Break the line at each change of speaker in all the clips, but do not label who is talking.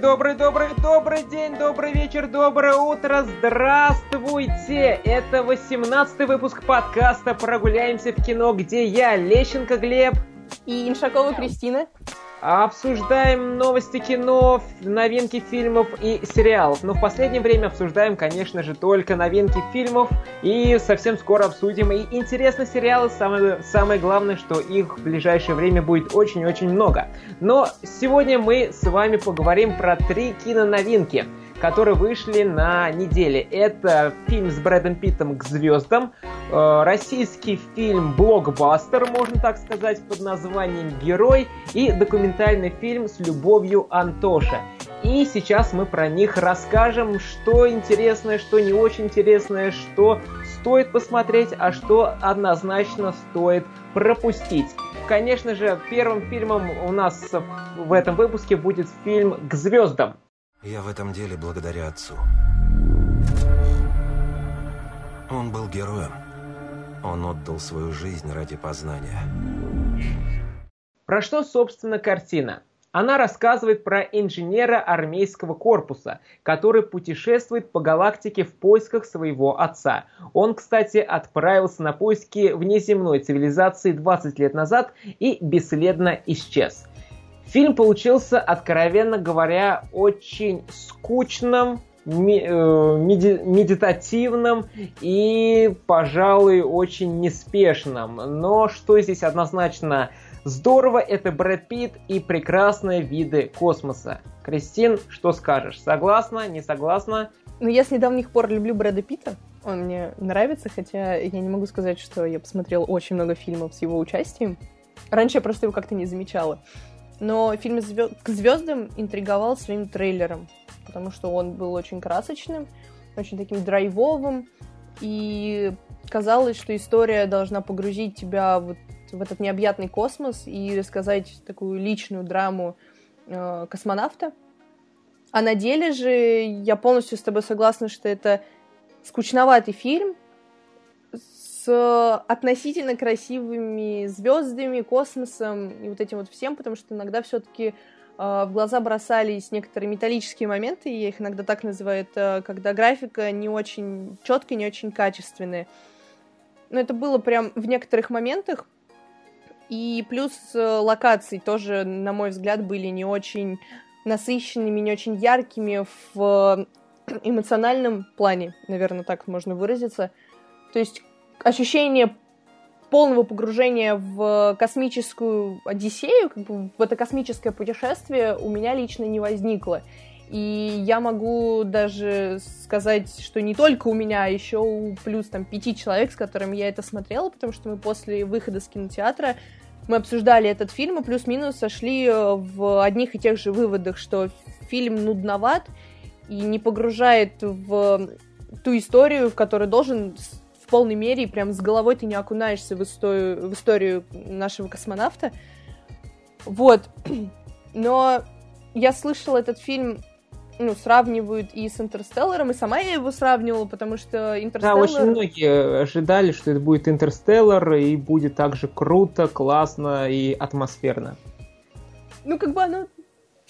добрый, добрый, добрый день, добрый вечер, доброе утро, здравствуйте! Это 18 выпуск подкаста «Прогуляемся в кино», где я, Лещенко Глеб.
И Иншакова Кристина
Обсуждаем новости кино, новинки фильмов и сериалов. Но в последнее время обсуждаем, конечно же, только новинки фильмов. И совсем скоро обсудим и интересные сериалы. Самое, самое главное, что их в ближайшее время будет очень-очень много. Но сегодня мы с вами поговорим про три киноновинки которые вышли на неделе. Это фильм с Брэдом Питтом «К звездам», э, российский фильм «Блокбастер», можно так сказать, под названием «Герой» и документальный фильм с любовью Антоша. И сейчас мы про них расскажем, что интересное, что не очень интересное, что стоит посмотреть, а что однозначно стоит пропустить. Конечно же, первым фильмом у нас в этом выпуске будет фильм «К звездам».
Я в этом деле благодаря отцу. Он был героем. Он отдал свою жизнь ради познания.
Про что, собственно, картина? Она рассказывает про инженера армейского корпуса, который путешествует по галактике в поисках своего отца. Он, кстати, отправился на поиски внеземной цивилизации 20 лет назад и бесследно исчез. Фильм получился, откровенно говоря, очень скучным, э, медитативным и, пожалуй, очень неспешным. Но что здесь однозначно здорово, это Брэд Питт и прекрасные виды космоса. Кристин, что скажешь? Согласна, не согласна?
Ну, я с недавних пор люблю Брэда Питта. Он мне нравится, хотя я не могу сказать, что я посмотрела очень много фильмов с его участием. Раньше я просто его как-то не замечала. Но фильм. «К звездам» интриговал своим трейлером, потому что он был очень красочным, очень таким драйвовым, и казалось, что история должна погрузить тебя вот в этот необъятный космос и рассказать такую личную драму э, космонавта. А на деле же я полностью с тобой согласна, что это скучноватый фильм, относительно красивыми звездами, космосом и вот этим вот всем, потому что иногда все-таки э, в глаза бросались некоторые металлические моменты, я их иногда так называю, это когда графика не очень четкая, не очень качественная. Но это было прям в некоторых моментах. И плюс э, локации тоже, на мой взгляд, были не очень насыщенными, не очень яркими в эмоциональном плане, наверное, так можно выразиться. То есть ощущение полного погружения в космическую Одиссею, как бы в это космическое путешествие у меня лично не возникло. И я могу даже сказать, что не только у меня, а еще у плюс там пяти человек, с которыми я это смотрела, потому что мы после выхода с кинотеатра мы обсуждали этот фильм и плюс-минус сошли э, в одних и тех же выводах, что фильм нудноват и не погружает в ту историю, в которой должен полной мере, и прям с головой ты не окунаешься в историю, в историю нашего космонавта. Вот. Но я слышала этот фильм ну, сравнивают и с Интерстелларом, и сама я его сравнивала, потому что Интерстеллар...
Да, очень многие ожидали, что это будет Интерстеллар, и будет также круто, классно и атмосферно.
Ну, как бы оно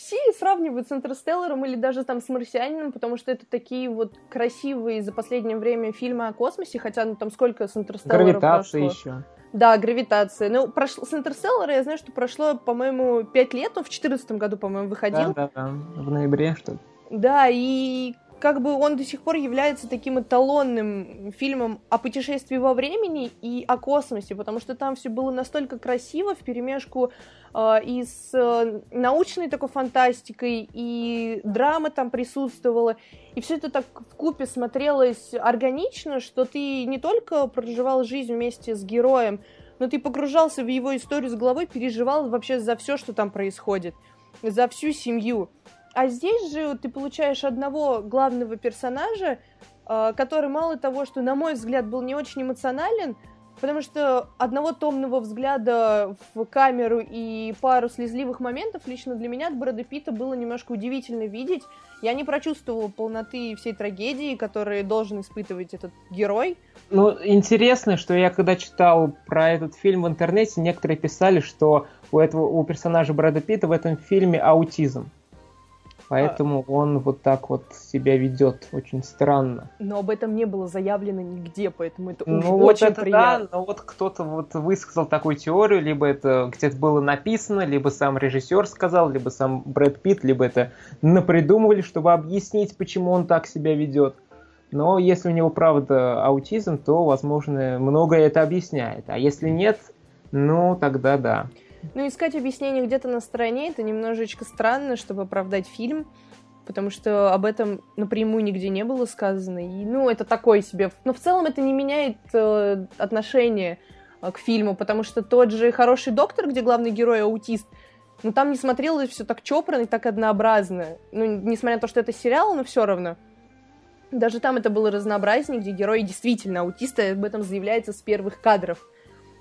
все сравнивают с Интерстелларом или даже там с Марсианином, потому что это такие вот красивые за последнее время фильмы о космосе, хотя ну там сколько с Интерстелларом
Гравитация
прошло.
еще.
Да, гравитация. Ну, прошло, с Интерстеллара я знаю, что прошло, по-моему, пять лет, он в четырнадцатом году, по-моему, выходил.
Да, да, да, в ноябре что-то.
Да, и как бы он до сих пор является таким эталонным фильмом о путешествии во времени и о космосе, потому что там все было настолько красиво в перемешку э, и с э, научной такой фантастикой, и драма там присутствовала, и все это так в купе смотрелось органично, что ты не только проживал жизнь вместе с героем, но ты погружался в его историю с головой, переживал вообще за все, что там происходит, за всю семью. А здесь же ты получаешь одного главного персонажа, а, который мало того, что, на мой взгляд, был не очень эмоционален, потому что одного томного взгляда в камеру и пару слезливых моментов лично для меня от Брэда Питта было немножко удивительно видеть. Я не прочувствовала полноты всей трагедии, которую должен испытывать этот герой.
Ну, интересно, что я когда читал про этот фильм в интернете, некоторые писали, что у этого у персонажа Брэда Питта в этом фильме аутизм. Поэтому а... он вот так вот себя ведет очень странно.
Но об этом не было заявлено нигде, поэтому это ну, вот очень это приятно.
Да, но вот кто-то вот высказал такую теорию, либо это где-то было написано, либо сам режиссер сказал, либо сам Брэд Питт, либо это напридумывали, чтобы объяснить, почему он так себя ведет. Но если у него правда аутизм, то, возможно, многое это объясняет. А если нет, ну тогда да.
Ну, искать объяснение где-то на стороне, это немножечко странно, чтобы оправдать фильм, потому что об этом напрямую нигде не было сказано. И, ну, это такое себе. Но в целом это не меняет э, отношение э, к фильму, потому что тот же «Хороший доктор», где главный герой аутист, ну, там не смотрелось все так чопорно и так однообразно. Ну, несмотря на то, что это сериал, но все равно. Даже там это было разнообразнее, где герой действительно аутист, и об этом заявляется с первых кадров.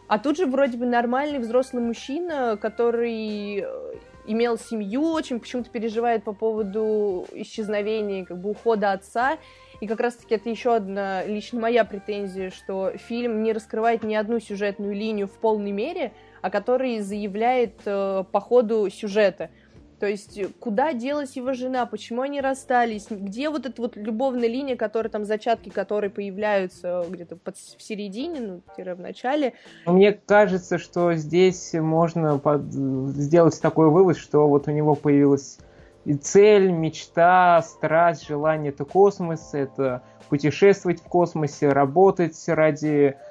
А тут же вроде бы нормальный взрослый мужчина, который э, имел семью, очень почему-то переживает по поводу исчезновения, как бы ухода отца. И как раз-таки это еще одна лично моя претензия, что фильм не раскрывает ни одну сюжетную линию в полной мере, а который заявляет э, по ходу сюжета. То есть, э, куда делась его жена, почему они расстались, где вот эта вот любовная линия, которая там, зачатки которой появляются где-то под, в середине, ну, в начале.
Мне кажется, что здесь можно под... сделать такой вывод, что вот у него появилась и цель, мечта, страсть, желание это космос, это путешествовать в космосе, работать ради Э,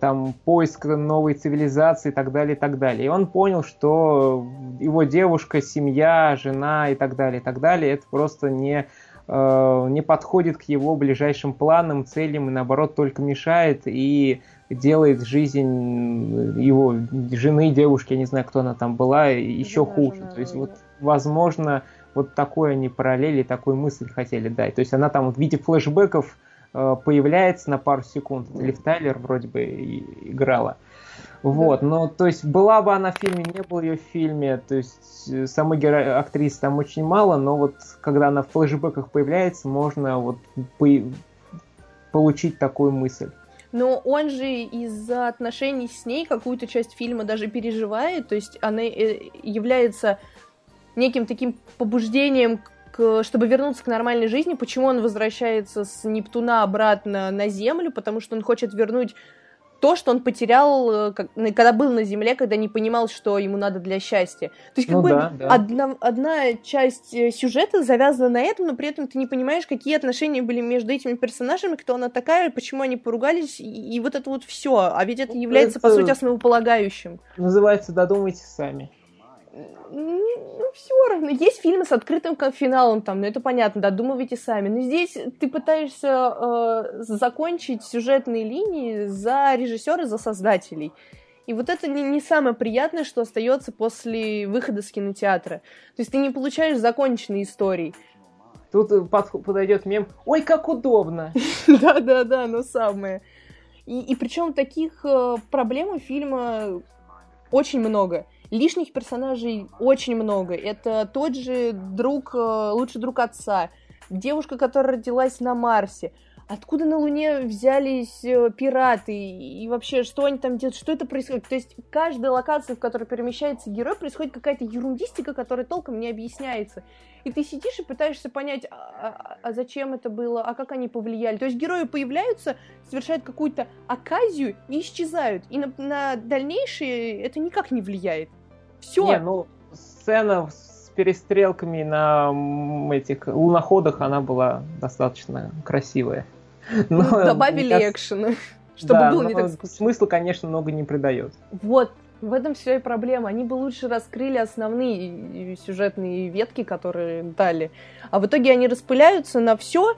там поиск новой цивилизации и так далее, и так далее. И он понял, что его девушка, семья, жена и так далее, и так далее, это просто не, э, не подходит к его ближайшим планам, целям, и наоборот только мешает и делает жизнь его жены, девушки, я не знаю, кто она там была, еще жена, хуже. Жена, То есть, вот, возможно, вот такой они параллели, такую мысль хотели дать. То есть она там в виде флешбеков Э, появляется на пару секунд. Лив Тайлер вроде бы играла. Вот, но то есть была бы она в фильме, не было ее в фильме, то есть э, самой геро... актрисы там очень мало, но вот когда она в флешбеках появляется, можно вот по... получить такую мысль.
Но он же из-за отношений с ней какую-то часть фильма даже переживает, то есть она э, является неким таким побуждением чтобы вернуться к нормальной жизни, почему он возвращается с Нептуна обратно на Землю, потому что он хочет вернуть то, что он потерял, э, когда был на Земле, когда не понимал, что ему надо для счастья. То есть, как ну, бы да, да. Одна, одна часть э, сюжета завязана на этом, но при этом ты не понимаешь, какие отношения были между этими персонажами, кто она такая, почему они поругались, и, и вот это вот все. А ведь это ну, является, это по сути, основополагающим.
Называется «Додумайте сами»
ну, все равно. Есть фильмы с открытым финалом, там, ну, это понятно, додумывайте сами. Но здесь ты пытаешься э, закончить сюжетные линии за режиссера, за создателей. И вот это не, не самое приятное, что остается после выхода с кинотеатра. То есть ты не получаешь законченной истории.
Тут э, под, подойдет мем «Ой, как удобно!»
Да-да-да, но самое. И, и причем таких э, проблем у фильма очень много. Лишних персонажей очень много. Это тот же друг, э, лучший друг отца, девушка, которая родилась на Марсе. Откуда на Луне взялись э, пираты и вообще, что они там делают, что это происходит? То есть каждая локация, в которой перемещается герой, происходит какая-то ерундистика, которая толком не объясняется. И ты сидишь и пытаешься понять, а, а, а зачем это было, а как они повлияли. То есть герои появляются, совершают какую-то оказию и исчезают. И на, на дальнейшее это никак не влияет. Все.
Не, ну, сцена с перестрелками на этих луноходах, она была достаточно красивая.
Но, ну, добавили кажется, экшена, чтобы да, было не так
скучно. Смысла, конечно, много не придает.
Вот, в этом все и проблема. Они бы лучше раскрыли основные сюжетные ветки, которые дали. А в итоге они распыляются на все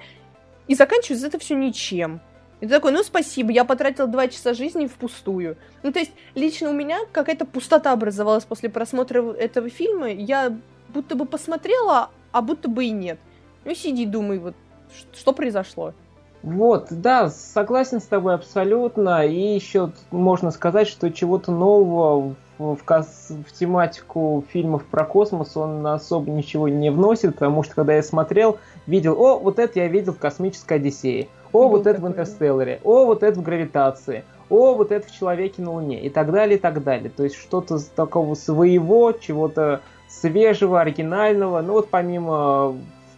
и заканчивается это все ничем. И ты такой, ну спасибо, я потратил два часа жизни впустую. Ну, то есть, лично у меня какая-то пустота образовалась после просмотра этого фильма. Я будто бы посмотрела, а будто бы и нет. Ну, сиди, думай, вот, что произошло.
Вот, да, согласен с тобой абсолютно. И еще можно сказать, что чего-то нового в, в, в тематику фильмов про космос он особо ничего не вносит, потому что когда я смотрел, видел, о, вот это я видел в «Космической Одиссее», о, вот это в «Интерстелларе», о, вот это в «Гравитации», о, вот это в «Человеке на Луне» и так далее, и так далее. То есть что-то такого своего, чего-то свежего, оригинального. Ну вот помимо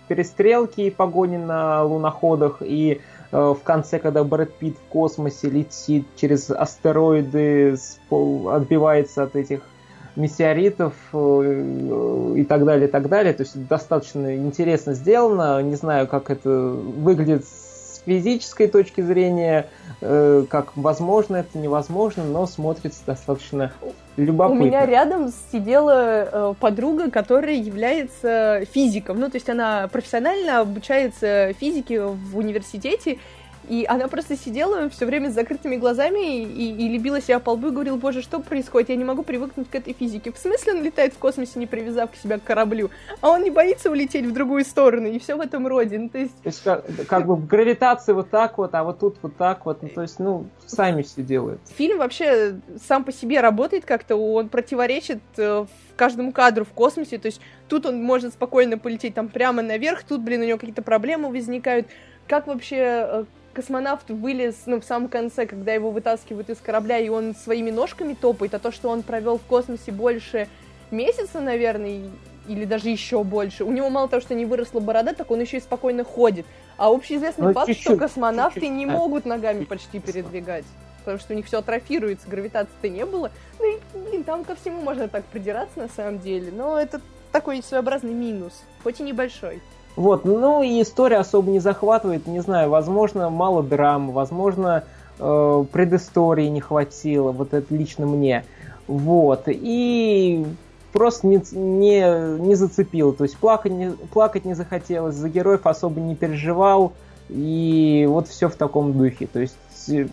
перестрелки и погони на луноходах и э, в конце, когда Брэд Питт в космосе летит через астероиды, отбивается от этих метеоритов э, и так далее, и так далее. То есть достаточно интересно сделано. Не знаю, как это выглядит физической точки зрения, э, как возможно это, невозможно, но смотрится достаточно любопытно.
У меня рядом сидела э, подруга, которая является физиком. Ну, то есть она профессионально обучается физике в университете, и она просто сидела все время с закрытыми глазами и, и любила себя по лбу и говорила, боже, что происходит? Я не могу привыкнуть к этой физике. В смысле он летает в космосе, не привязав к себя к кораблю? А он не боится улететь в другую сторону, и все в этом роде. Ну, то есть...
То есть как, как бы гравитация вот так вот, а вот тут вот так вот. Ну, то есть, ну, сами все делают.
Фильм вообще сам по себе работает как-то, он противоречит э, каждому кадру в космосе, то есть тут он может спокойно полететь там прямо наверх, тут, блин, у него какие-то проблемы возникают. Как вообще э, космонавт вылез, ну, в самом конце, когда его вытаскивают из корабля, и он своими ножками топает, а то, что он провел в космосе больше месяца, наверное, или даже еще больше. У него мало того, что не выросла борода, так он еще и спокойно ходит. А общеизвестный ну, факт, чуть-чуть, что космонавты чуть-чуть. не могут ногами почти передвигать. Потому что у них все атрофируется, гравитации-то не было. Ну и, блин, там ко всему можно так придираться на самом деле. Но это такой своеобразный минус, хоть и небольшой.
Вот, ну и история особо не захватывает, не знаю, возможно, мало драмы, возможно, э, предыстории не хватило, вот это лично мне. Вот, и просто не, не, не зацепил, то есть плакать не, плакать не захотелось, за героев особо не переживал, и вот все в таком духе. То есть э,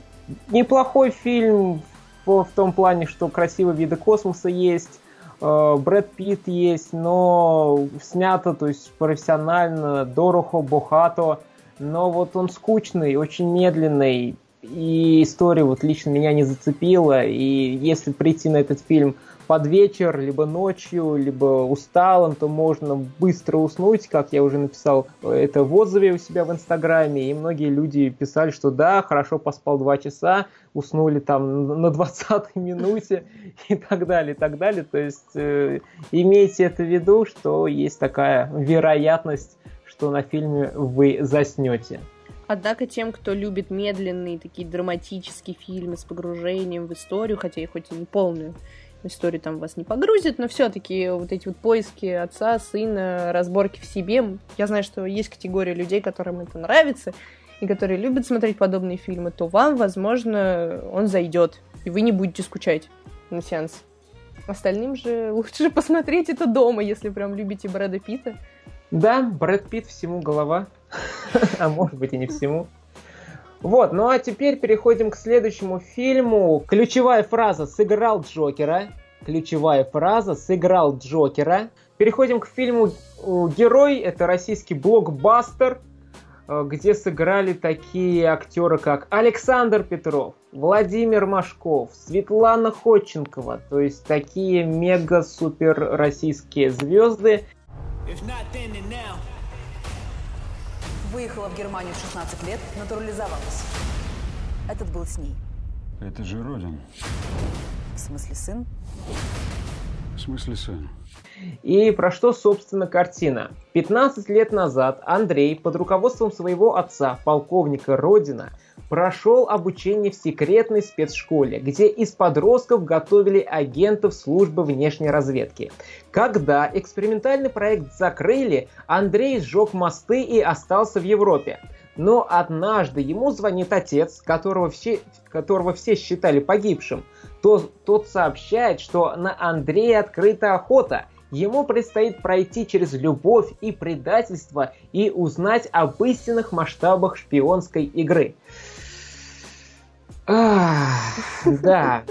неплохой фильм в, в том плане, что красивые виды космоса есть, Брэд Питт есть, но снято, то есть профессионально, дорого, богато, но вот он скучный, очень медленный, и история вот лично меня не зацепила, и если прийти на этот фильм под вечер, либо ночью, либо усталым, то можно быстро уснуть, как я уже написал это в отзыве у себя в Инстаграме, и многие люди писали, что да, хорошо поспал два часа, уснули там на 20-й минуте и так далее, и так далее. То есть э, имейте это в виду, что есть такая вероятность, что на фильме вы заснете.
Однако тем, кто любит медленные такие драматические фильмы с погружением в историю, хотя и хоть и не полную, историю там вас не погрузит, но все-таки вот эти вот поиски отца, сына, разборки в себе. Я знаю, что есть категория людей, которым это нравится, и которые любят смотреть подобные фильмы, то вам, возможно, он зайдет, и вы не будете скучать на сеанс. Остальным же лучше посмотреть это дома, если прям любите Брэда Питта.
Да, Брэд Питт всему голова. а может быть и не всему. Вот, ну а теперь переходим к следующему фильму. Ключевая фраза «сыграл Джокера». Ключевая фраза «сыграл Джокера». Переходим к фильму «Герой». Это российский блокбастер, э, где сыграли такие актеры, как Александр Петров, Владимир Машков, Светлана Ходченкова. То есть такие мега-супер российские звезды. If not then, then now.
Выехала в Германию в 16 лет, натурализовалась. Этот был с ней.
Это же Родин.
В смысле сын?
Смысле сын?
И про что, собственно, картина? 15 лет назад Андрей под руководством своего отца, полковника Родина, прошел обучение в секретной спецшколе, где из подростков готовили агентов службы внешней разведки. Когда экспериментальный проект закрыли, Андрей сжег мосты и остался в Европе. Но однажды ему звонит отец, которого все, которого все считали погибшим. То, тот сообщает, что на Андрея открыта охота – Ему предстоит пройти через любовь и предательство и узнать об истинных масштабах шпионской игры. да.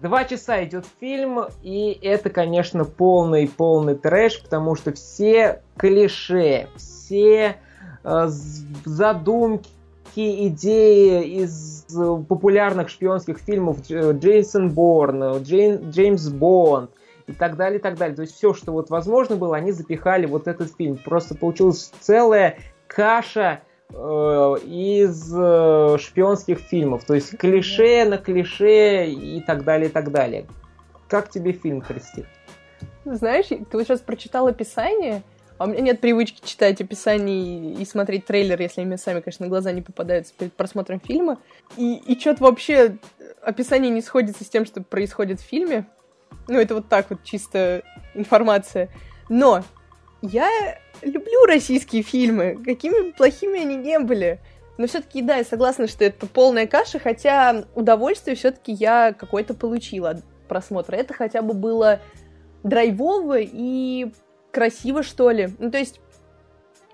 Два часа идет фильм, и это, конечно, полный-полный трэш, потому что все клише, все э, задумки, идеи из популярных шпионских фильмов Джейсон Борн, Джейн, Джеймс Бонд и так далее, и так далее. То есть все, что вот возможно было, они запихали вот этот фильм. Просто получилась целая каша Э, из э, шпионских фильмов. То есть клише на клише и так далее, и так далее. Как тебе фильм, Кристи?
Знаешь, ты вот сейчас прочитал описание, а у меня нет привычки читать описание и смотреть трейлер, если мне сами, конечно, глаза не попадаются перед просмотром фильма. И, и что-то вообще описание не сходится с тем, что происходит в фильме. Ну, это вот так вот чисто информация. Но я люблю российские фильмы, какими бы плохими они не были. Но все-таки, да, я согласна, что это полная каша, хотя удовольствие все-таки я какое-то получила от просмотра. Это хотя бы было драйвово и красиво, что ли. Ну, то есть,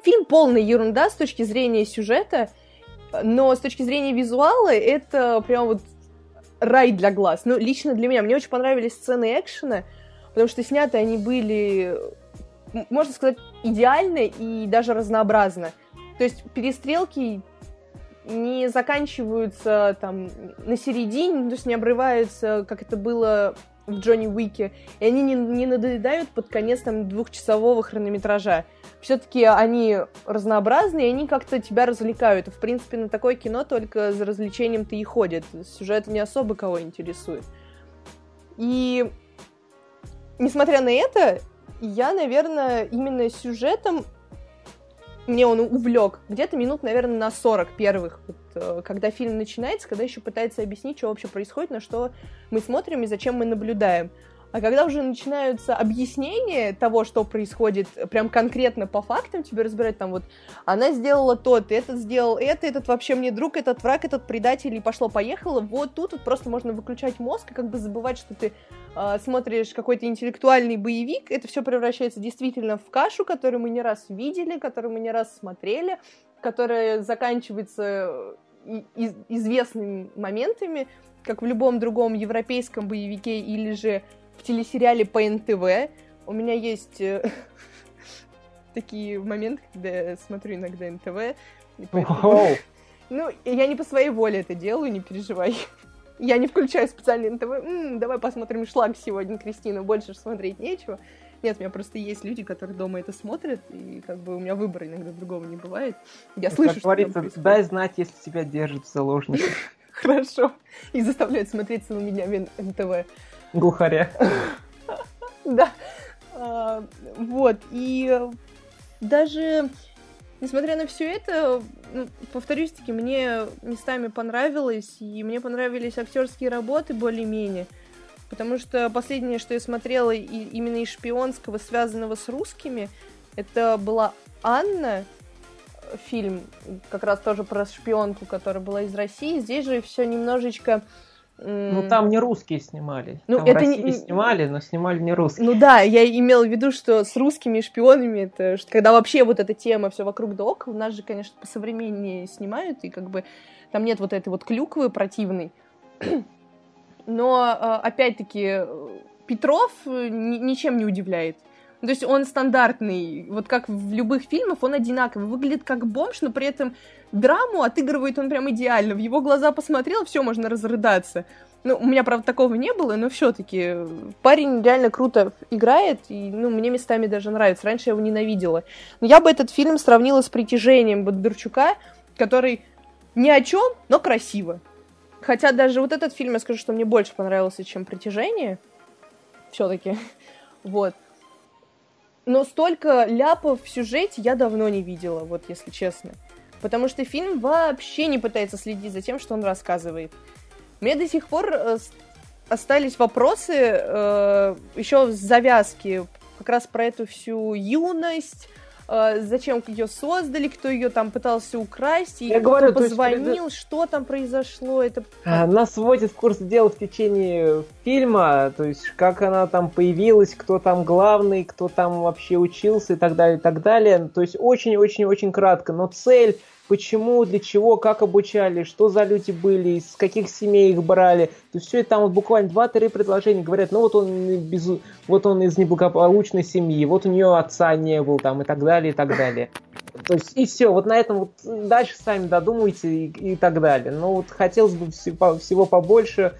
фильм полная ерунда с точки зрения сюжета, но с точки зрения визуала это прям вот рай для глаз. Ну, лично для меня. Мне очень понравились сцены экшена, потому что сняты они были, можно сказать, идеально и даже разнообразно. То есть перестрелки не заканчиваются там на середине, то есть не обрываются, как это было в Джонни Уике, и они не, не надоедают под конец там двухчасового хронометража. Все-таки они разнообразные, и они как-то тебя развлекают. В принципе, на такое кино только за развлечением ты и ходит. Сюжет не особо кого интересует. И несмотря на это, я, наверное, именно сюжетом мне он увлек где-то минут, наверное, на 40 первых, вот, э, когда фильм начинается, когда еще пытается объяснить, что вообще происходит, на что мы смотрим и зачем мы наблюдаем. А когда уже начинаются объяснения того, что происходит, прям конкретно по фактам тебе разбирать, там вот, она сделала то, ты этот сделал это, этот вообще мне друг, этот враг, этот предатель, и пошло-поехало, вот тут вот просто можно выключать мозг и как бы забывать, что ты э, смотришь какой-то интеллектуальный боевик, это все превращается действительно в кашу, которую мы не раз видели, которую мы не раз смотрели, которая заканчивается э, из известными моментами, как в любом другом европейском боевике или же в телесериале по НТВ. У меня есть э, такие моменты, когда я смотрю иногда НТВ. Ну, я не по своей воле это делаю, не переживай. Я не включаю специальный НТВ. М-м, давай посмотрим шлаг сегодня, Кристина, больше смотреть нечего. Нет, у меня просто есть люди, которые дома это смотрят, и как бы у меня выбора иногда другого не бывает. Я слышу, как
что говорится, дай знать, если тебя держат в заложниках.
Хорошо. И заставляют смотреть на меня НТВ
глухаря.
Да. А, вот. И даже несмотря на все это, ну, повторюсь таки, мне местами понравилось, и мне понравились актерские работы более-менее. Потому что последнее, что я смотрела и, именно из шпионского, связанного с русскими, это была Анна, фильм, как раз тоже про шпионку, которая была из России. Здесь же все немножечко
ну, там не русские снимали. Ну, там это не... снимали, но снимали не русские.
Ну да, я имела в виду, что с русскими шпионами, это когда вообще вот эта тема все вокруг да около, нас же, конечно, по современнее снимают, и как бы там нет вот этой вот клюквы противной. Но, а, опять-таки, Петров э, ничем не удивляет. То есть он стандартный, вот как в любых фильмах, он одинаковый. Выглядит как бомж, но при этом драму отыгрывает он прям идеально. В его глаза посмотрел, все, можно разрыдаться. Ну, у меня, правда, такого не было, но все-таки парень реально круто играет, и, ну, мне местами даже нравится. Раньше я его ненавидела. Но я бы этот фильм сравнила с «Притяжением» Бондарчука, который ни о чем, но красиво. Хотя даже вот этот фильм, я скажу, что мне больше понравился, чем «Притяжение». Все-таки. Вот. Но столько ляпов в сюжете я давно не видела, вот если честно. Потому что фильм вообще не пытается следить за тем, что он рассказывает. Мне до сих пор э, остались вопросы э, еще с завязки, как раз про эту всю юность, э, зачем ее создали, кто ее там пытался украсть, и Я кто говорю, позвонил, есть, что там произошло. Это...
А, нас вводит в курс дела в течение фильма, то есть как она там появилась, кто там главный, кто там вообще учился и так далее, и так далее. То есть очень-очень-очень кратко, но цель почему, для чего, как обучали, что за люди были, из каких семей их брали. То все это там вот буквально два-три предложения говорят, ну вот он, без, вот он из неблагополучной семьи, вот у нее отца не был там и так далее, и так далее. То есть и все, вот на этом вот дальше сами додумайте и, и так далее. Но вот хотелось бы всего побольше,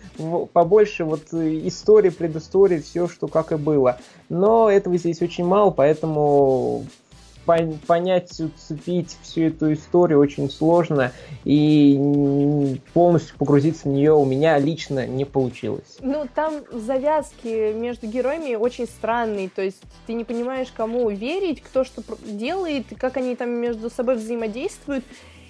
побольше вот истории, предыстории, все, что как и было. Но этого здесь очень мало, поэтому понять, уцепить всю эту историю очень сложно, и полностью погрузиться в нее у меня лично не получилось.
Ну, там завязки между героями очень странные, то есть ты не понимаешь, кому верить, кто что делает, как они там между собой взаимодействуют,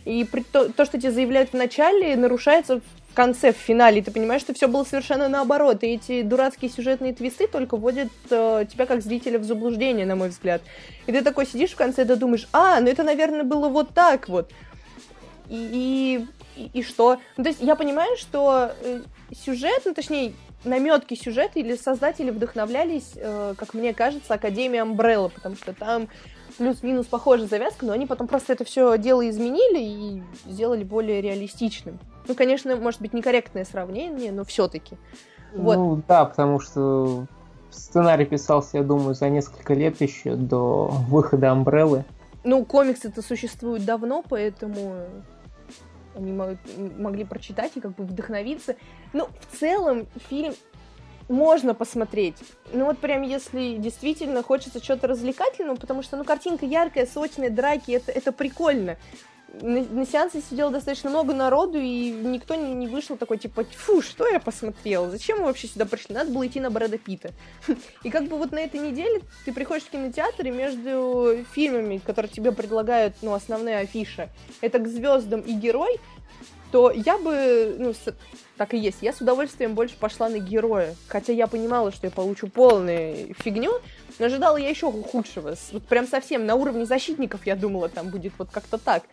и то, то, что тебе заявляют в начале, нарушается конце, в финале, и ты понимаешь, что все было совершенно наоборот, и эти дурацкие сюжетные твисты только вводят э, тебя как зрителя в заблуждение, на мой взгляд. И ты такой сидишь в конце, и думаешь, а, ну это, наверное, было вот так вот. И, и, и что? Ну, то есть я понимаю, что э, сюжет, ну, точнее, наметки сюжета или создатели вдохновлялись, э, как мне кажется, Академией Umbrella, потому что там плюс-минус похожая завязка, но они потом просто это все дело изменили и сделали более реалистичным. Ну, конечно, может быть, некорректное сравнение, но все-таки.
Вот. Ну, да, потому что сценарий писался, я думаю, за несколько лет еще до выхода Амбреллы.
Ну, комиксы-то существуют давно, поэтому они могли прочитать и как бы вдохновиться. Ну, в целом, фильм можно посмотреть. Ну вот прям если действительно хочется что-то развлекательного, потому что, ну, картинка яркая, сочная, драки, это, это прикольно. На, на сеансе сидело достаточно много народу, и никто не, не вышел такой, типа, фу, что я посмотрел? Зачем мы вообще сюда пришли? Надо было идти на Брэда Питта. И как бы вот на этой неделе ты приходишь в кинотеатр, и между фильмами, которые тебе предлагают, ну, основные афиши, это «К звездам» и «Герой», то я бы, ну, с, так и есть, я с удовольствием больше пошла на героя. Хотя я понимала, что я получу полную фигню, но ожидала я еще худшего. Вот прям совсем на уровне защитников я думала, там будет вот как-то так.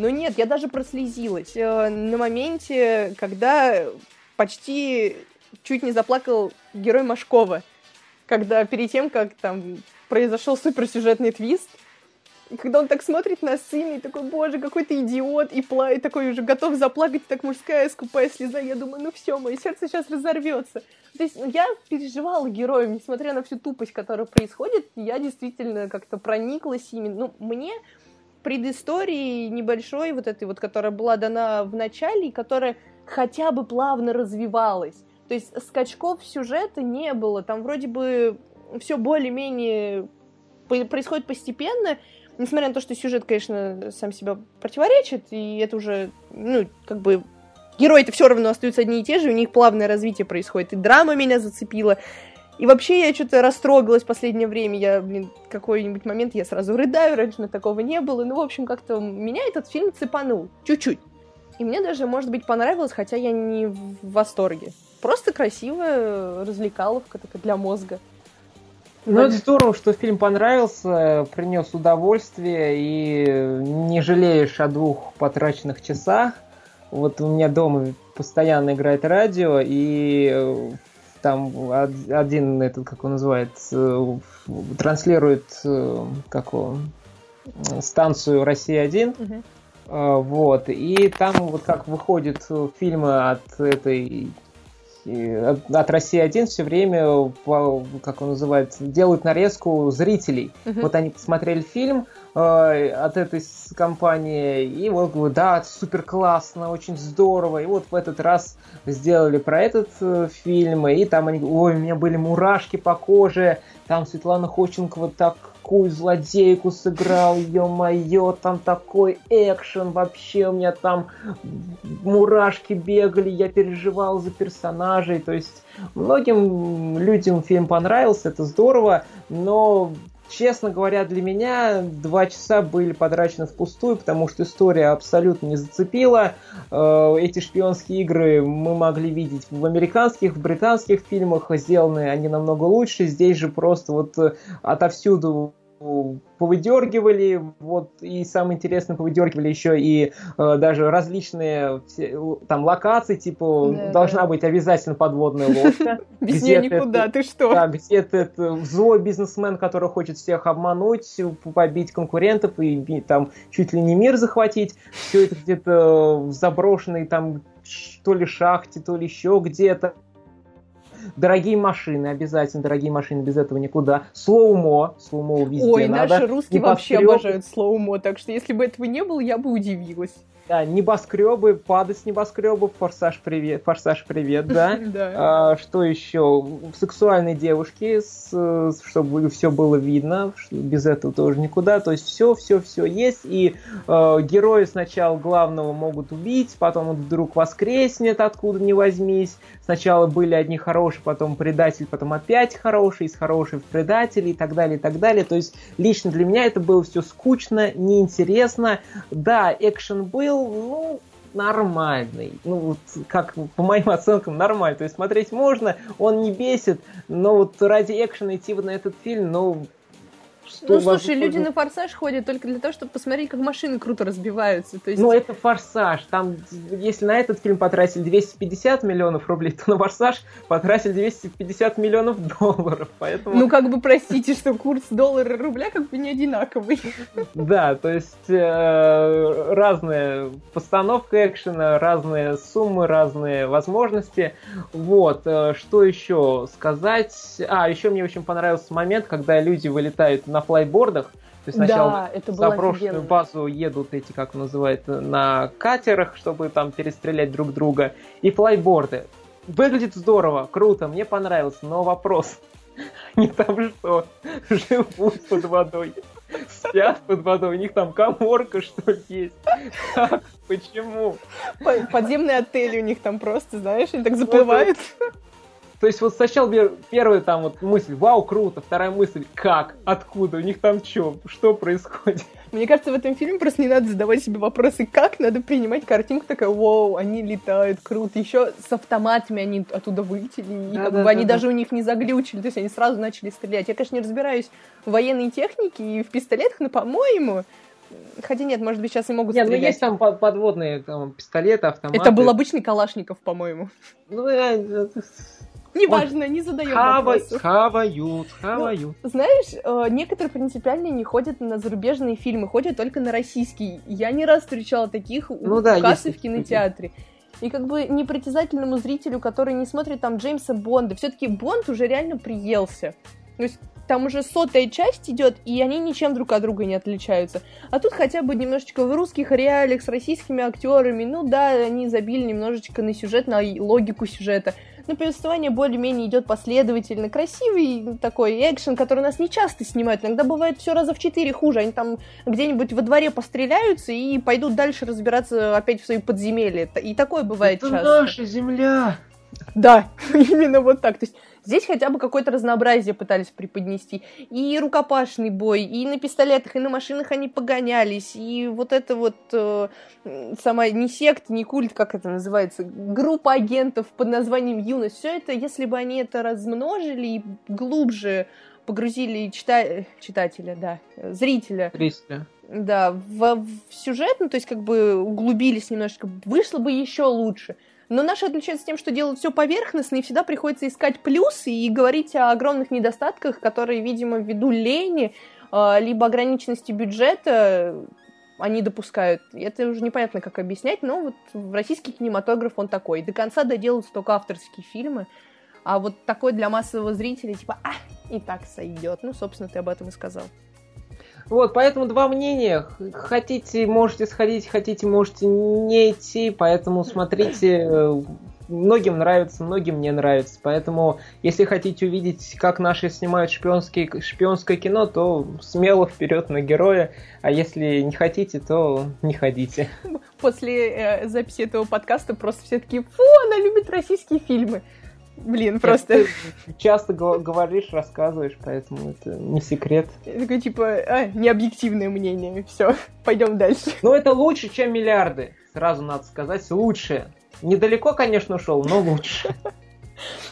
Но нет, я даже прослезилась э, на моменте, когда почти чуть не заплакал герой Машкова. Когда перед тем, как там произошел суперсюжетный твист, и когда он так смотрит на сына, и такой, боже, какой ты идиот, и, пла... и такой уже готов заплакать, так мужская скупая слеза, я думаю, ну все, мое сердце сейчас разорвется. То есть я переживала героем, несмотря на всю тупость, которая происходит, я действительно как-то прониклась ими. Ну, мне предыстории небольшой, вот этой вот, которая была дана в начале, и которая хотя бы плавно развивалась. То есть скачков сюжета не было, там вроде бы все более-менее происходит постепенно, несмотря на то, что сюжет, конечно, сам себя противоречит, и это уже, ну, как бы герои-то все равно остаются одни и те же, у них плавное развитие происходит, и драма меня зацепила, и вообще я что-то растрогалась в последнее время, я, блин, какой-нибудь момент я сразу рыдаю, раньше такого не было, ну, в общем, как-то меня этот фильм цепанул, чуть-чуть. И мне даже, может быть, понравилось, хотя я не в восторге. Просто красивая развлекаловка такая для мозга.
Ну, это здорово, что фильм понравился, принес удовольствие и не жалеешь о двух потраченных часах. Вот у меня дома постоянно играет радио, и э, там один, этот, как он называется, транслирует э, как он, станцию «Россия-1», угу. Вот, и там вот как выходят фильмы от этой от, от России один все время, как он называется, делают нарезку зрителей. Угу. Вот они посмотрели фильм э, от этой компании, и вот да, супер классно, очень здорово. И вот в этот раз сделали про этот э, фильм, и там они, ой, у меня были мурашки по коже, там Светлана Ходченкова так такую злодейку сыграл, ё-моё, там такой экшен вообще, у меня там. Мурашки бегали, я переживал за персонажей, то есть многим людям фильм понравился, это здорово, но честно говоря, для меня два часа были потрачены впустую, потому что история абсолютно не зацепила. Э, эти шпионские игры мы могли видеть в американских, в британских фильмах, сделаны они намного лучше. Здесь же просто вот э, отовсюду повыдергивали, вот, и самое интересное, повыдергивали еще и э, даже различные там локации, типа, да, должна да. быть обязательно подводная лодка.
Без нее никуда, ты что?
Да, где-то это злой бизнесмен, который хочет всех обмануть, побить конкурентов и там чуть ли не мир захватить. Все это где-то в заброшенной там то ли шахте, то ли еще где-то Дорогие машины, обязательно дорогие машины, без этого никуда. Slow-mo, slow-mo везде
Ой,
надо.
наши русские вообще обожают slow-mo, так что если бы этого не было, я бы удивилась.
Да, небоскребы, падать с небоскребов, форсаж привет, форсаж привет, да.
Да.
А, что еще? Сексуальные девушки, с, чтобы все было видно, без этого тоже никуда. То есть все, все, все есть. И э, герои сначала главного могут убить, потом он вдруг воскреснет, откуда ни возьмись. Сначала были одни хорошие, потом предатель, потом опять хороший, из хороших в предателей и так далее, и так далее. То есть лично для меня это было все скучно, неинтересно. Да, экшен был, ну, нормальный. Ну, вот, как по моим оценкам, нормальный. То есть смотреть можно, он не бесит, но вот ради экшена идти вот на этот фильм, ну... Что
Ну, слушай, люди на форсаж ходят только для того, чтобы посмотреть, как машины круто разбиваются. То есть,
Ну, это форсаж. Там, если на этот фильм потратили 250 миллионов рублей, то на форсаж потратили 250 миллионов долларов. Поэтому,
ну, как бы, простите, что курс доллара и рубля как бы не одинаковый.
да, то есть э, разная постановка экшена, разные суммы, разные возможности. Вот, э, что еще сказать? А, еще мне очень понравился момент, когда люди вылетают на флайбордах. То есть сначала
Да,
заброшенную
офигенно.
базу едут эти, как называют, на катерах, чтобы там перестрелять друг друга. И флайборды. Выглядит здорово, круто, мне понравилось, но вопрос. Они там что, живут под водой? Спят под водой? У них там коморка, что ли, есть? Как? Почему?
По- Подземные отели у них там просто, знаешь, они так заплывают.
То есть вот сначала пер- первая там вот мысль, вау, круто, вторая мысль, как, откуда, у них там что, что происходит?
Мне кажется, в этом фильме просто не надо задавать себе вопросы, как надо принимать картинку такая, вау, они летают, круто. Еще с автоматами они оттуда вылетели, и
Да,
как
да,
бы они
да, да.
даже у них не заглючили, то есть они сразу начали стрелять. Я, конечно, не разбираюсь в военной технике и в пистолетах, но, по-моему, хотя нет, может быть, сейчас и могут
Нет, ну
стрелять.
есть там под- подводные там, пистолеты, автоматы.
Это был обычный Калашников, по-моему.
Ну,
Неважно, не задаем
хавай-
вопросов.
хавают, хавают.
Знаешь, э, некоторые принципиально не ходят на зарубежные фильмы, ходят только на российские. Я не раз встречала таких у
Ну да,
кассы
есть
в кинотеатре. И как бы непритязательному зрителю, который не смотрит там Джеймса Бонда, все-таки Бонд уже реально приелся. То есть там уже сотая часть идет, и они ничем друг от друга не отличаются. А тут хотя бы немножечко в русских реалиях с российскими актерами. Ну да, они забили немножечко на сюжет, на логику сюжета. Но повествование более-менее идет последовательно. Красивый такой экшен, который нас не часто снимают. Иногда бывает все раза в четыре хуже. Они там где-нибудь во дворе постреляются и пойдут дальше разбираться опять в свои подземелья. И такое бывает
Это
часто.
наша земля.
Да, именно вот так. То есть здесь хотя бы какое-то разнообразие пытались преподнести. И рукопашный бой, и на пистолетах, и на машинах они погонялись, и вот это вот э, сама не секта, не культ, как это называется, группа агентов под названием Юность. Все это, если бы они это размножили и глубже погрузили чита- читателя, да, зрителя
Зрителя.
да, в, в сюжет, ну, то есть как бы углубились немножечко, вышло бы еще лучше. Но наши отличаются тем, что делают все поверхностно, и всегда приходится искать плюсы и говорить о огромных недостатках, которые, видимо, ввиду лени, а, либо ограниченности бюджета они допускают. Это уже непонятно, как объяснять, но вот российский кинематограф он такой. До конца доделаются только авторские фильмы, а вот такой для массового зрителя, типа, а, и так сойдет. Ну, собственно, ты об этом и сказал.
Вот, поэтому два мнения. Хотите, можете сходить, хотите, можете не идти. Поэтому смотрите. Многим нравится, многим не нравится. Поэтому, если хотите увидеть, как наши снимают шпионские, шпионское кино, то смело вперед на героя. А если не хотите, то не ходите.
после э, записи этого подкаста просто все такие, фу, она любит российские фильмы. Блин, просто
Ты часто го- говоришь, рассказываешь, поэтому это не секрет.
такое типа, а, необъективное мнение, все, пойдем дальше.
Но это лучше, чем миллиарды. Сразу надо сказать, лучше. Недалеко, конечно, ушел, но лучше.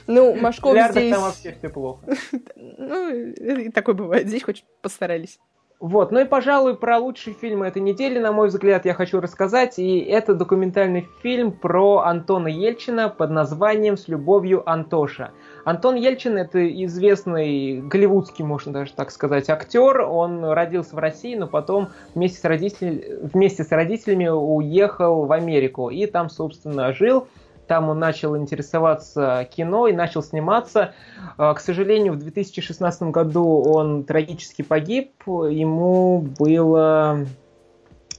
Ну, Машков здесь...
там вообще все плохо.
Ну, такое бывает, здесь хоть постарались.
Вот, ну и, пожалуй, про лучшие фильмы этой недели, на мой взгляд, я хочу рассказать. И это документальный фильм про Антона Ельчина под названием «С любовью, Антоша». Антон Ельчин – это известный голливудский, можно даже так сказать, актер. Он родился в России, но потом вместе с, родителями, вместе с родителями уехал в Америку. И там, собственно, жил. Там он начал интересоваться кино и начал сниматься. К сожалению, в 2016 году он трагически погиб. Ему было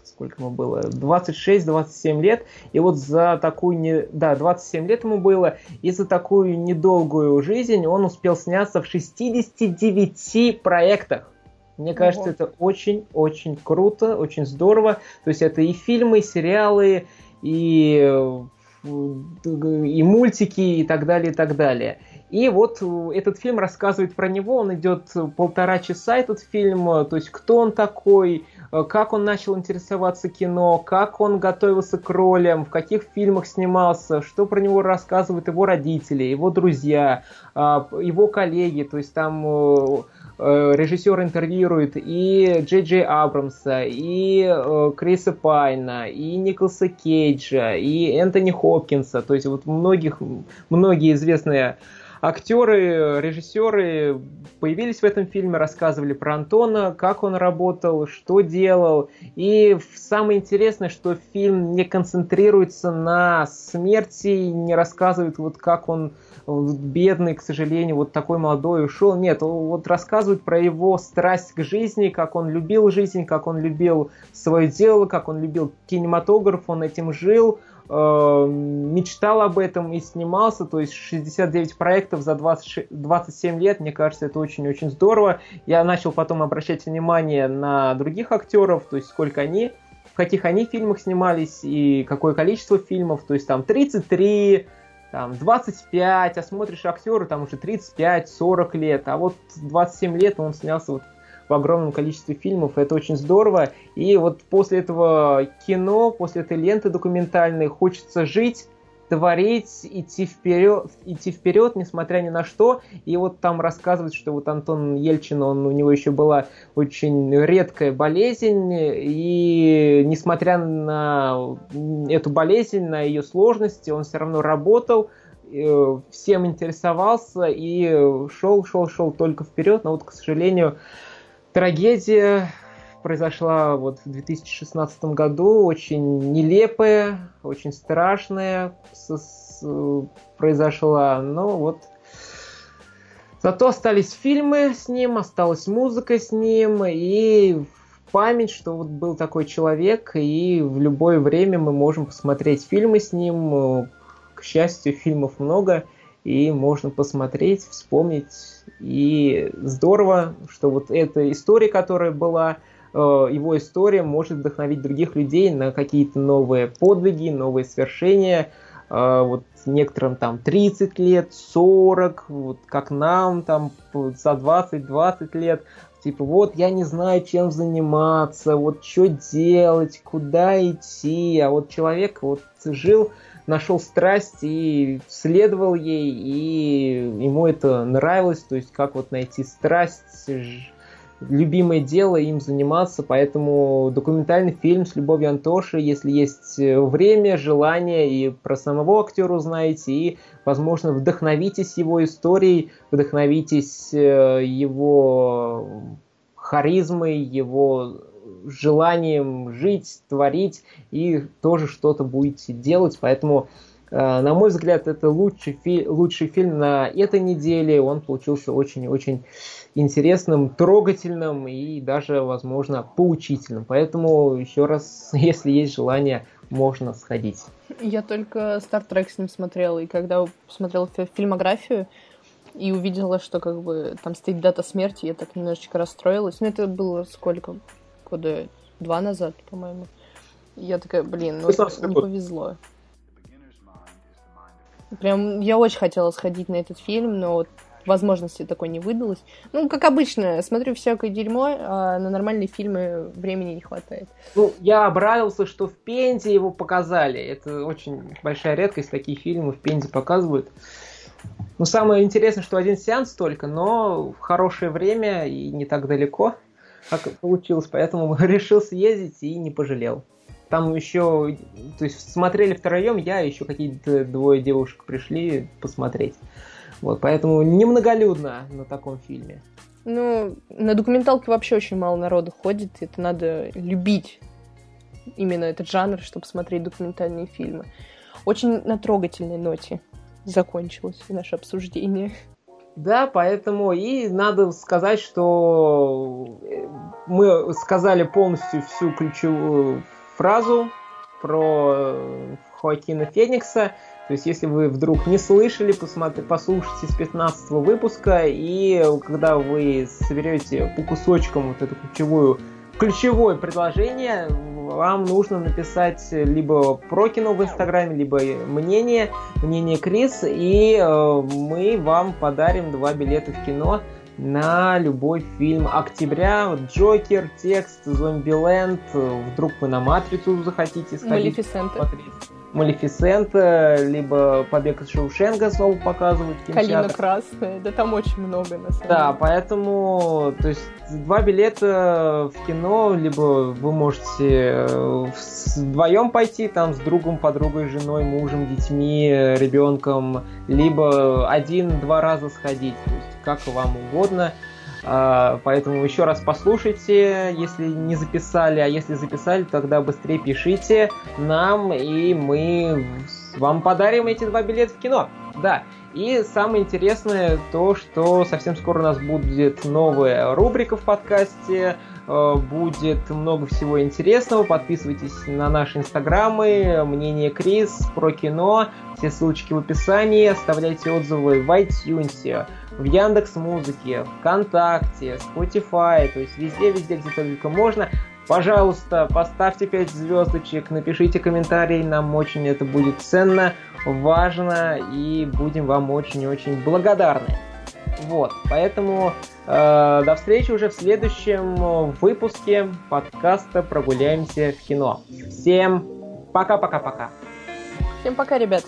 сколько ему было, 26-27 лет, и вот за такую, не, да, 27 лет ему было, и за такую недолгую жизнь он успел сняться в 69 проектах. Мне кажется, Ого. это очень-очень круто, очень здорово. То есть это и фильмы, и сериалы, и, и мультики, и так далее, и так далее. И вот этот фильм рассказывает про него, он идет полтора часа, этот фильм, то есть кто он такой, Э, как он начал интересоваться кино, как он готовился к ролям, в каких фильмах снимался, что про него рассказывают его родители, его друзья, а, его коллеги, то есть там э, э, режиссер интервьюирует и Джей Джей Абрамса, и Криса Пайна, и Николаса Кейджа, и Энтони Хопкинса, то есть вот многих, многие известные актеры, режиссеры появились в этом фильме, рассказывали про Антона, как он работал, что делал. И самое интересное, что фильм не концентрируется на смерти, не рассказывает, вот как он бедный, к сожалению, вот такой молодой ушел. Нет, вот рассказывает про его страсть к жизни, как он любил жизнь, как он любил свое дело, как он любил кинематограф, он этим жил, Э, мечтал об этом и снимался, то есть 69 проектов за 20, 27 лет, мне кажется, это очень-очень здорово. Я начал потом обращать внимание на других актеров, то есть сколько они, в каких они фильмах снимались и какое количество фильмов, то есть там 33, там 25, а смотришь актера, там уже 35-40 лет, а вот 27 лет он снялся вот в огромном количестве фильмов, это очень здорово. И вот после этого кино, после этой ленты документальной хочется жить, творить, идти вперед, идти вперед, несмотря ни на что. И вот там рассказывают, что вот Антон Ельчин, он, у него еще была очень редкая болезнь, и несмотря на эту болезнь, на ее сложности, он все равно работал, э, всем интересовался и шел, шел, шел только вперед, но вот, к сожалению, Трагедия произошла вот в 2016 году, очень нелепая, очень страшная произошла, но вот зато остались фильмы с ним, осталась музыка с ним, и память, что вот был такой человек, и в любое время мы можем посмотреть фильмы с ним, к счастью, фильмов много, и можно посмотреть, вспомнить. И здорово, что вот эта история, которая была, его история может вдохновить других людей на какие-то новые подвиги, новые свершения. Э, вот некоторым там 30 лет, 40, вот как нам там за 20-20 лет. Типа, вот я не знаю, чем заниматься, вот что делать, куда идти. А вот человек вот жил нашел страсть и следовал ей, и ему это нравилось, то есть как вот найти страсть, любимое дело, им заниматься, поэтому документальный фильм с Любовью Антоши, если есть время, желание, и про самого актера узнаете, и, возможно, вдохновитесь его историей, вдохновитесь э, его харизмой, его желанием жить, творить и тоже что-то будете делать. Поэтому, э, на мой взгляд, это лучший, фи- лучший фильм на этой неделе. Он получился очень-очень интересным, трогательным и даже, возможно, поучительным. Поэтому, еще раз, если есть желание, можно сходить.
Я только Star Trek с ним смотрела, и когда смотрела фильмографию, и увидела, что как бы там стоит дата смерти, я так немножечко расстроилась. Но ну, это было сколько? года два назад, по-моему. Я такая, блин, ну не повезло. Прям я очень хотела сходить на этот фильм, но вот возможности такой не выдалось. Ну, как обычно, смотрю всякое дерьмо, а на нормальные фильмы времени не хватает.
Ну, я обрадовался, что в Пензе его показали. Это очень большая редкость, такие фильмы в Пензе показывают. Ну, самое интересное, что один сеанс только, но в хорошее время и не так далеко как получилось, поэтому решил съездить и не пожалел. Там еще, то есть смотрели втроем, я еще какие-то двое девушек пришли посмотреть. Вот, поэтому немноголюдно на таком фильме.
Ну, на документалке вообще очень мало народу ходит, это надо любить именно этот жанр, чтобы смотреть документальные фильмы. очень на трогательной ноте закончилось наше обсуждение.
Да, поэтому и надо сказать, что э, мы сказали полностью всю ключевую фразу про э, Хоакина Феникса. То есть, если вы вдруг не слышали, посмотри, послушайте с 15 выпуска, и когда вы соберете по кусочкам вот эту ключевую ключевое предложение, вам нужно написать либо про кино в Инстаграме, либо мнение, мнение Крис, и э, мы вам подарим два билета в кино на любой фильм октября. Джокер, текст, Зомбиленд, вдруг вы на Матрицу захотите сходить
Малефисента.
Малефисента, либо Побег из Шоушенга снова показывают
Калина красная, да там очень много на самом
Да,
деле.
поэтому, то есть, два билета в кино, либо вы можете э, вдвоем пойти, там, с другом, подругой, женой, мужем, детьми, ребенком, либо один-два раза сходить, то есть, как вам угодно. А, Поэтому еще раз послушайте, если не записали, а если записали, тогда быстрее пишите нам, и мы вам подарим эти два билета в кино. Да, и самое интересное то, что совсем скоро у нас будет новая рубрика в подкасте, будет много всего интересного. Подписывайтесь на наши инстаграмы, мнение Крис про кино, все ссылочки в описании, оставляйте отзывы в iTunes, в Яндекс Музыке, ВКонтакте, Spotify, то есть везде-везде, где только можно. Пожалуйста, поставьте 5 звездочек, напишите комментарий, нам очень это будет ценно, важно, и будем вам очень-очень благодарны. Вот, поэтому э, до встречи уже в следующем выпуске подкаста «Прогуляемся в кино». Всем пока-пока-пока.
Всем пока, ребят.